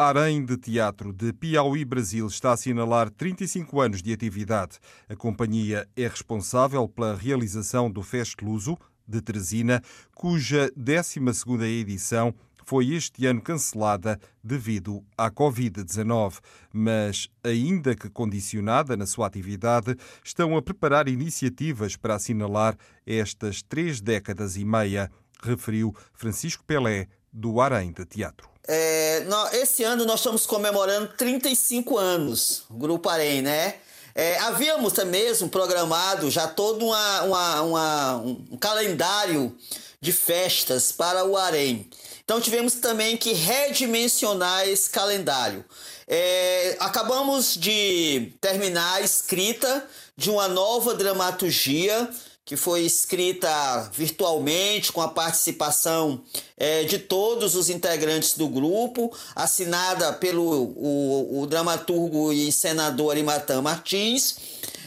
Arém de Teatro de Piauí, Brasil, está a assinalar 35 anos de atividade. A companhia é responsável pela realização do Fest Luso de Teresina, cuja 12ª edição foi este ano cancelada devido à Covid-19, mas, ainda que condicionada na sua atividade, estão a preparar iniciativas para assinalar estas três décadas e meia, referiu Francisco Pelé, do Arém de Teatro. É, esse ano nós estamos comemorando 35 anos, Grupo Arém, né? É, havíamos mesmo programado já todo uma, uma, uma, um calendário de festas para o Arém. Então tivemos também que redimensionar esse calendário. É, acabamos de terminar a escrita de uma nova dramaturgia que foi escrita virtualmente com a participação é, de todos os integrantes do grupo, assinada pelo o, o dramaturgo e senador Arimatã Martins,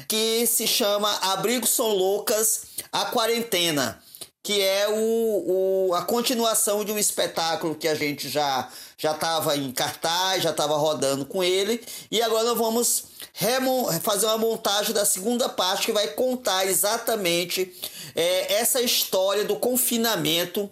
que se chama Abrigo São Loucas, a Quarentena, que é o, o, a continuação de um espetáculo que a gente já já estava em cartaz, já estava rodando com ele, e agora nós vamos fazer uma montagem da segunda parte que vai contar exatamente é, essa história do confinamento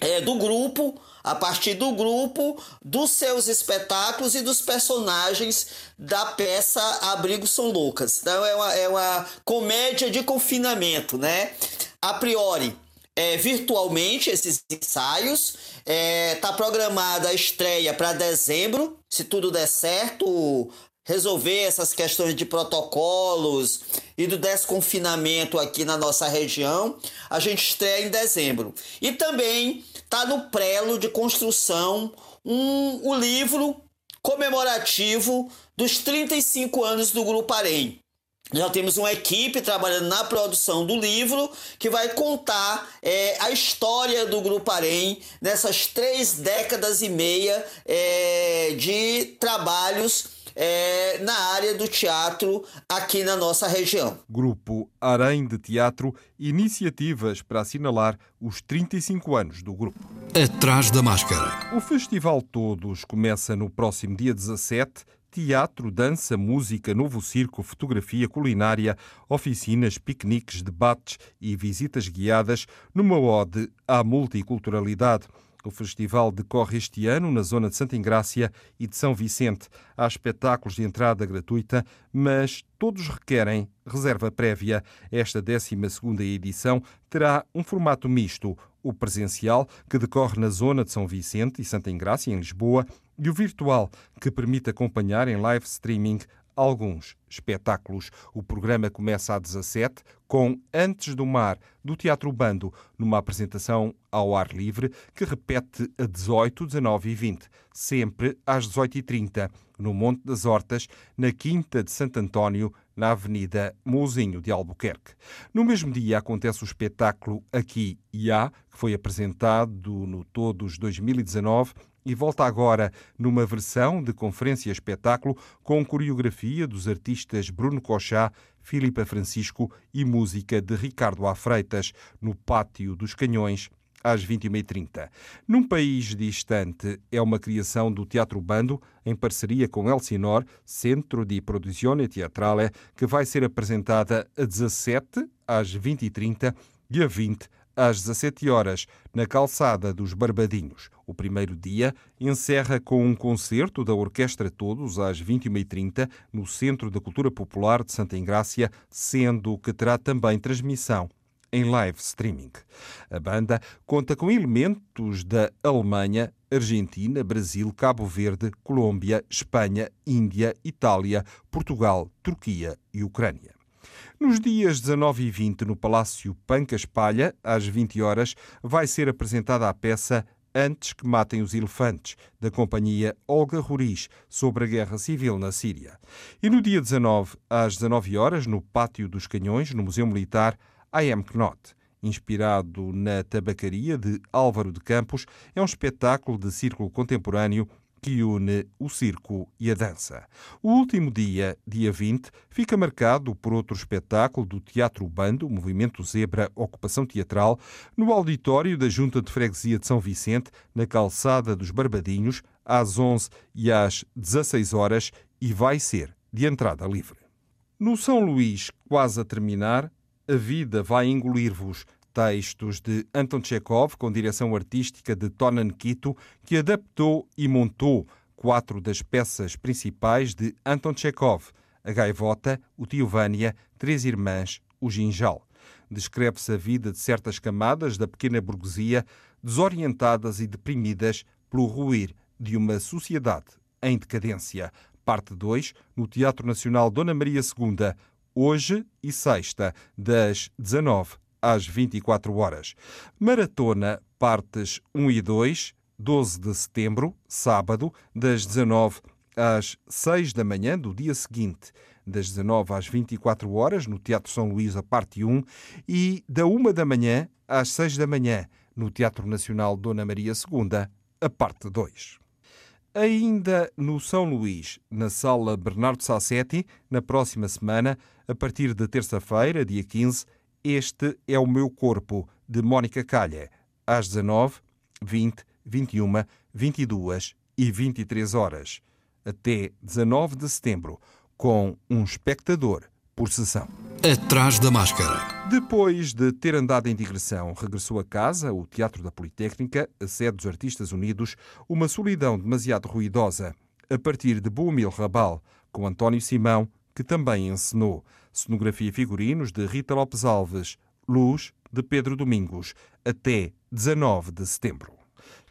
é, do grupo, a partir do grupo, dos seus espetáculos e dos personagens da peça Abrigo São Lucas. Então é uma, é uma comédia de confinamento, né? A priori, é, virtualmente esses ensaios. Está é, tá programada a estreia para dezembro, se tudo der certo, resolver essas questões de protocolos e do desconfinamento aqui na nossa região, a gente estreia em dezembro. E também está no prelo de construção um, o livro comemorativo dos 35 anos do Grupo Arém. Já temos uma equipe trabalhando na produção do livro que vai contar é, a história do Grupo Arém nessas três décadas e meia é, de trabalhos é, na área do teatro aqui na nossa região. Grupo Arém de Teatro, iniciativas para assinalar os 35 anos do grupo. Atrás da máscara. O Festival Todos começa no próximo dia 17 teatro, dança, música, novo circo, fotografia, culinária, oficinas, piqueniques, debates e visitas guiadas numa ode à multiculturalidade. O festival decorre este ano na zona de Santa Ingrácia e de São Vicente. Há espetáculos de entrada gratuita, mas todos requerem reserva prévia. Esta 12 edição terá um formato misto, o presencial, que decorre na zona de São Vicente e Santa Ingrácia, em Lisboa, e o virtual, que permite acompanhar em live streaming alguns espetáculos. O programa começa às 17 com Antes do Mar, do Teatro Bando, numa apresentação ao ar livre que repete a 18, 19 e 20, sempre às 18h30, no Monte das Hortas, na Quinta de Santo António, na Avenida Mouzinho de Albuquerque. No mesmo dia acontece o espetáculo Aqui e Há, que foi apresentado no Todos 2019 e volta agora numa versão de conferência-espetáculo com coreografia dos artistas Bruno Cochá, Filipa Francisco e música de Ricardo A. Freitas, no Pátio dos Canhões, às 21h30. Num país distante, é uma criação do Teatro Bando, em parceria com Elsinor, Centro de Produzione Teatrale, que vai ser apresentada a 17 às 20h30 e a 20 às 17 horas, na calçada dos Barbadinhos. O primeiro dia encerra com um concerto da Orquestra Todos às 21h30 no Centro da Cultura Popular de Santa Ingrácia, sendo que terá também transmissão em live streaming. A banda conta com elementos da Alemanha, Argentina, Brasil, Cabo Verde, Colômbia, Espanha, Índia, Itália, Portugal, Turquia e Ucrânia. Nos dias 19 e 20, no Palácio Panca Espalha, às 20 horas, vai ser apresentada a peça Antes que Matem os Elefantes, da companhia Olga Ruriz, sobre a guerra civil na Síria. E no dia 19, às 19 horas, no Pátio dos Canhões, no Museu Militar, I Am Knot inspirado na tabacaria de Álvaro de Campos, é um espetáculo de círculo contemporâneo que une o circo e a dança. O último dia, dia 20, fica marcado por outro espetáculo do Teatro Bando, Movimento Zebra Ocupação Teatral, no auditório da Junta de Freguesia de São Vicente, na calçada dos Barbadinhos, às 11 e às 16 horas, e vai ser de entrada livre. No São Luís, quase a terminar, a vida vai engolir-vos. Textos de Anton Chekhov, com direção artística de Tonan Kito, que adaptou e montou quatro das peças principais de Anton Chekhov: A Gaivota, O Tio Vânia, Três Irmãs, O Ginjal. Descreve-se a vida de certas camadas da pequena burguesia, desorientadas e deprimidas pelo ruir de uma sociedade em decadência. Parte 2, no Teatro Nacional Dona Maria II, hoje e sexta, das 19 às 24 horas. Maratona, partes 1 e 2, 12 de setembro, sábado, das 19 às 6 da manhã do dia seguinte, das 19 às 24 horas, no Teatro São Luís, a parte 1, e da 1 da manhã às 6 da manhã, no Teatro Nacional Dona Maria II, a parte 2. Ainda no São Luís, na Sala Bernardo Sassetti, na próxima semana, a partir de terça-feira, dia 15, Este é o Meu Corpo, de Mónica Calha, às 19, 20, 21, 22 e 23 horas, até 19 de setembro, com um espectador por sessão. Atrás da máscara. Depois de ter andado em digressão, regressou a casa, o Teatro da Politécnica, a sede dos Artistas Unidos, uma solidão demasiado ruidosa, a partir de Boumil Rabal, com António Simão, que também encenou. Cenografia e figurinos de Rita Lopes Alves, Luz de Pedro Domingos, até 19 de setembro.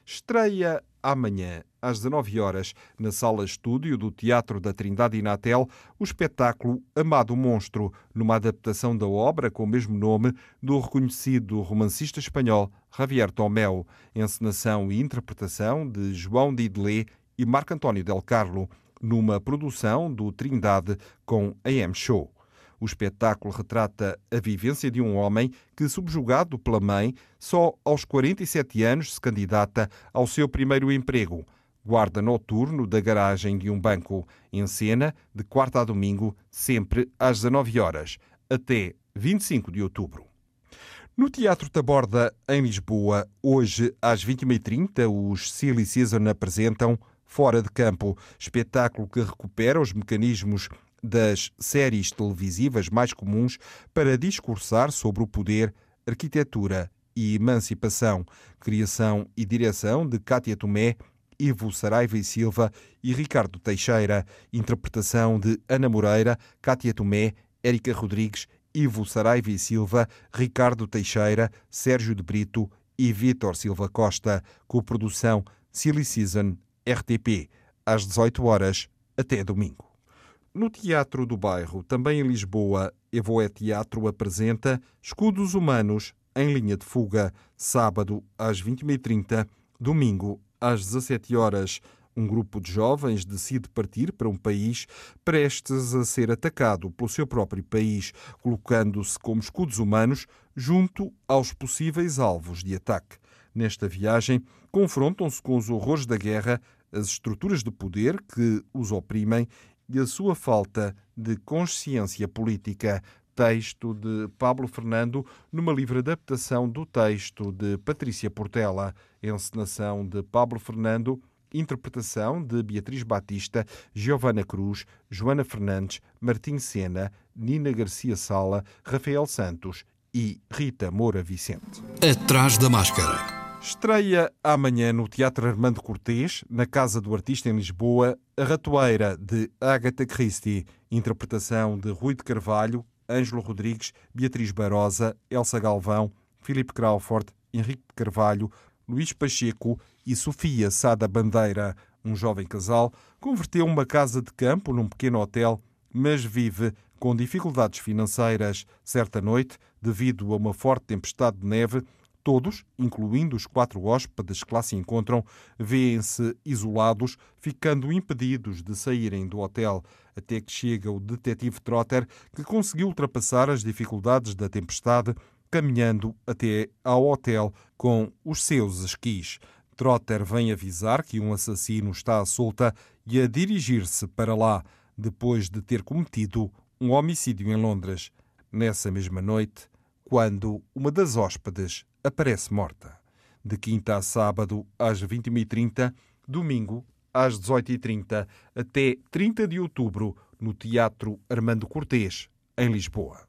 Estreia amanhã, às 19 horas, na sala estúdio do Teatro da Trindade Inatel, o espetáculo Amado Monstro, numa adaptação da obra com o mesmo nome do reconhecido romancista espanhol Javier Tomeu, encenação e interpretação de João Didelé e Marco António Del Carlo, numa produção do Trindade com AM Show. O espetáculo retrata a vivência de um homem que, subjugado pela mãe, só aos 47 anos se candidata ao seu primeiro emprego, guarda noturno da garagem de um banco, em cena de quarta a domingo, sempre às 19 horas, até 25 de outubro. No Teatro Taborda, em Lisboa, hoje às 21h30, os Silly Season apresentam Fora de Campo, espetáculo que recupera os mecanismos das séries televisivas mais comuns para discursar sobre o poder, arquitetura e emancipação. Criação e direção de Cátia Tomé, Ivo Saraiva e Silva e Ricardo Teixeira. Interpretação de Ana Moreira, Cátia Tomé, Érica Rodrigues, Ivo Saraiva e Silva, Ricardo Teixeira, Sérgio de Brito e Vítor Silva Costa. Co-produção Silly Season, RTP, às 18 horas até domingo. No Teatro do Bairro, também em Lisboa, Evoé Teatro apresenta Escudos Humanos em Linha de Fuga, sábado às 21h30, domingo às 17 horas. Um grupo de jovens decide partir para um país prestes a ser atacado pelo seu próprio país, colocando-se como escudos humanos junto aos possíveis alvos de ataque. Nesta viagem, confrontam-se com os horrores da guerra, as estruturas de poder que os oprimem e a sua falta de consciência política. Texto de Pablo Fernando, numa livre adaptação do texto de Patrícia Portela, encenação de Pablo Fernando, interpretação de Beatriz Batista, Giovana Cruz, Joana Fernandes, Martim Sena, Nina Garcia Sala, Rafael Santos e Rita Moura Vicente. Atrás da máscara. Estreia amanhã no Teatro Armando Cortês, na Casa do Artista em Lisboa, A Ratoeira, de Agatha Christie, interpretação de Rui de Carvalho, Ângelo Rodrigues, Beatriz Barosa, Elsa Galvão, Filipe Crawford, Henrique de Carvalho, Luís Pacheco e Sofia Sada Bandeira. Um jovem casal converteu uma casa de campo num pequeno hotel, mas vive com dificuldades financeiras. Certa noite, devido a uma forte tempestade de neve, Todos, incluindo os quatro hóspedes que lá se encontram, vêem-se isolados, ficando impedidos de saírem do hotel, até que chega o detetive Trotter, que conseguiu ultrapassar as dificuldades da tempestade, caminhando até ao hotel com os seus esquis. Trotter vem avisar que um assassino está à solta e a dirigir-se para lá, depois de ter cometido um homicídio em Londres. Nessa mesma noite, quando uma das hóspedes aparece morta. De quinta a sábado, às 21h30, domingo, às 18h30, até 30 de outubro, no Teatro Armando Cortês, em Lisboa.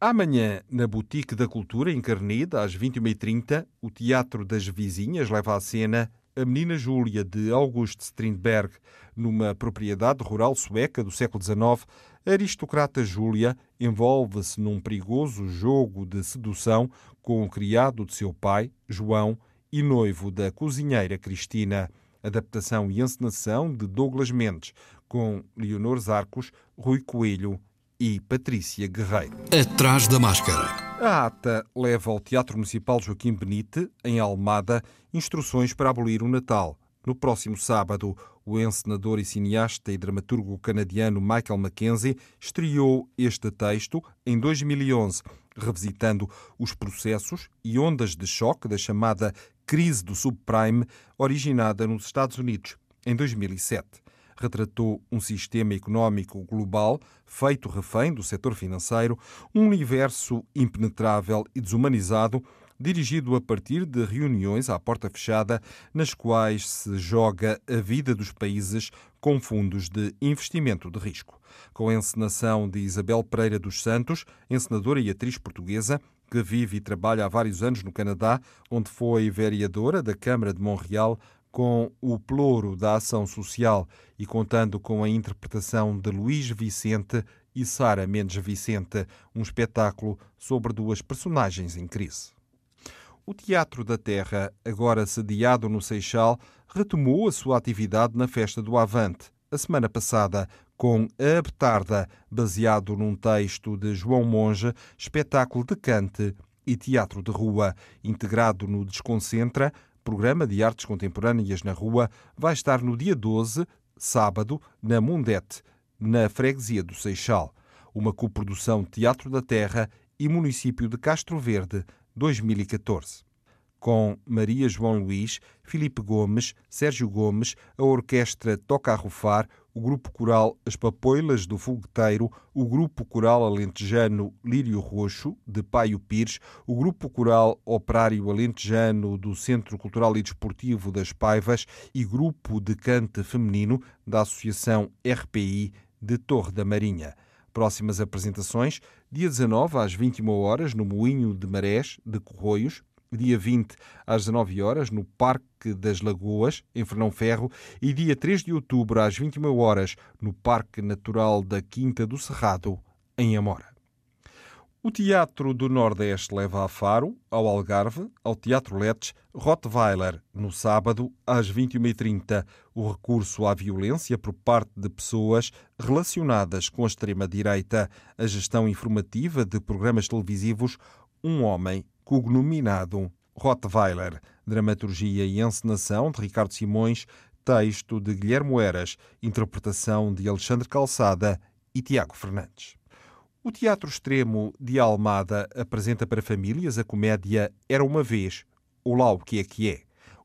Amanhã, na Boutique da Cultura, em Carneda, às 21h30, o Teatro das Vizinhas leva à cena a Menina Júlia de August Strindberg, numa propriedade rural sueca do século XIX, a aristocrata Júlia envolve-se num perigoso jogo de sedução com o criado de seu pai, João, e noivo da cozinheira Cristina. Adaptação e encenação de Douglas Mendes, com Leonor Zarcos, Rui Coelho e Patrícia Guerreiro. Atrás da máscara. A ata leva ao Teatro Municipal Joaquim Benite, em Almada, instruções para abolir o Natal. No próximo sábado, o encenador e cineasta e dramaturgo canadiano Michael Mackenzie estreou este texto em 2011, revisitando os processos e ondas de choque da chamada crise do subprime originada nos Estados Unidos em 2007 retratou um sistema económico global feito refém do setor financeiro, um universo impenetrável e desumanizado, dirigido a partir de reuniões à porta fechada, nas quais se joga a vida dos países com fundos de investimento de risco. Com a encenação de Isabel Pereira dos Santos, encenadora e atriz portuguesa, que vive e trabalha há vários anos no Canadá, onde foi vereadora da Câmara de Montreal, com o ploro da ação social e contando com a interpretação de Luís Vicente e Sara Mendes Vicente, um espetáculo sobre duas personagens em crise. O Teatro da Terra, agora sediado no Seixal, retomou a sua atividade na Festa do Avante, a semana passada, com A Betarda, baseado num texto de João Monge, espetáculo de cante e teatro de rua, integrado no Desconcentra, programa de artes contemporâneas na rua vai estar no dia 12, sábado, na Mundete, na freguesia do Seixal. Uma coprodução Teatro da Terra e Município de Castro Verde, 2014 com Maria João Luís, Filipe Gomes, Sérgio Gomes, a Orquestra Toca a Rufar, o Grupo Coral As Papoilas do Fogueteiro, o Grupo Coral Alentejano Lírio Roxo, de Paio Pires, o Grupo Coral Operário Alentejano do Centro Cultural e Desportivo das Paivas e Grupo de Cante Feminino da Associação RPI de Torre da Marinha. Próximas apresentações, dia 19 às 21 horas no Moinho de Marés de Corroios, dia 20 às 19 horas no Parque das Lagoas, em Fernão Ferro, e dia 3 de outubro às 21 horas no Parque Natural da Quinta do Cerrado, em Amora. O Teatro do Nordeste leva a Faro, ao Algarve, ao Teatro Letes, Rottweiler, no sábado, às 21h30, o recurso à violência por parte de pessoas relacionadas com a extrema-direita, a gestão informativa de programas televisivos Um Homem cognominado Rottweiler, dramaturgia e encenação de Ricardo Simões, texto de Guilherme Eras, interpretação de Alexandre Calçada e Tiago Fernandes. O Teatro Extremo de Almada apresenta para famílias a comédia Era uma Vez, ou Lá o que é que é,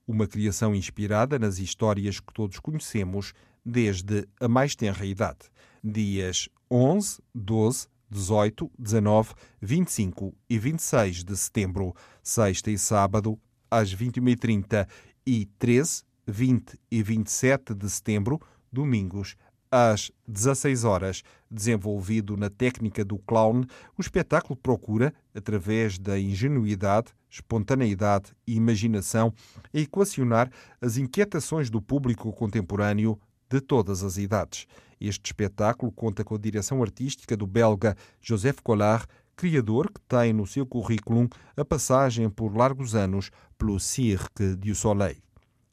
uma criação inspirada nas histórias que todos conhecemos desde a mais tenra idade. Dias 11, 12, 18, 19, 25 e 26 de setembro, sexta e sábado, às 21h30 e 13, 20 e 27 de setembro, domingos, às 16 horas. Desenvolvido na técnica do clown, o espetáculo procura, através da ingenuidade, espontaneidade e imaginação, equacionar as inquietações do público contemporâneo de todas as idades. Este espetáculo conta com a direção artística do belga Joseph Collard, criador que tem no seu currículo a passagem por largos anos pelo Cirque du Soleil.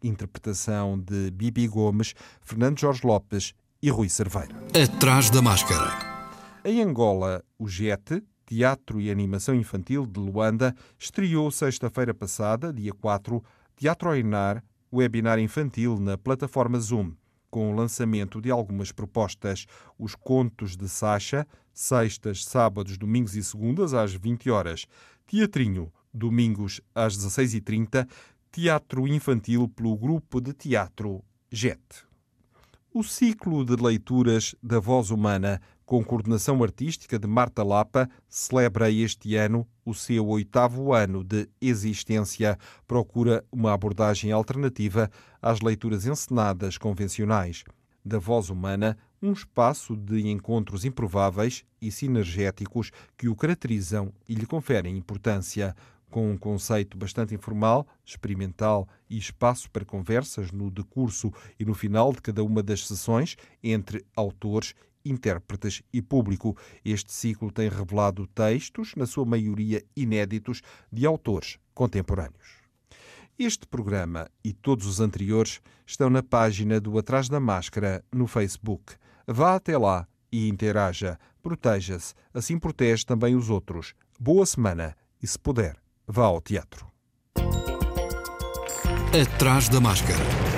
Interpretação de Bibi Gomes, Fernando Jorge Lopes e Rui Cerveira. Atrás da máscara. Em Angola, o JET, Teatro e Animação Infantil de Luanda, estreou sexta-feira passada, dia 4, Teatro Ainar, webinar infantil na plataforma Zoom, com o lançamento de algumas propostas. Os contos de Sacha, sextas, sábados, domingos e segundas, às 20 horas. Teatrinho, domingos, às 16h30. Teatro infantil pelo grupo de teatro JET. O ciclo de leituras da voz humana com coordenação artística de Marta Lapa, celebra este ano o seu oitavo ano de existência. Procura uma abordagem alternativa às leituras encenadas convencionais. Da voz humana, um espaço de encontros improváveis e sinergéticos que o caracterizam e lhe conferem importância com um conceito bastante informal, experimental e espaço para conversas no decurso e no final de cada uma das sessões entre autores intérpretes e público. Este ciclo tem revelado textos, na sua maioria inéditos, de autores contemporâneos. Este programa e todos os anteriores estão na página do Atrás da Máscara no Facebook. Vá até lá e interaja. Proteja-se, assim protege também os outros. Boa semana e, se puder, vá ao teatro. Atrás da Máscara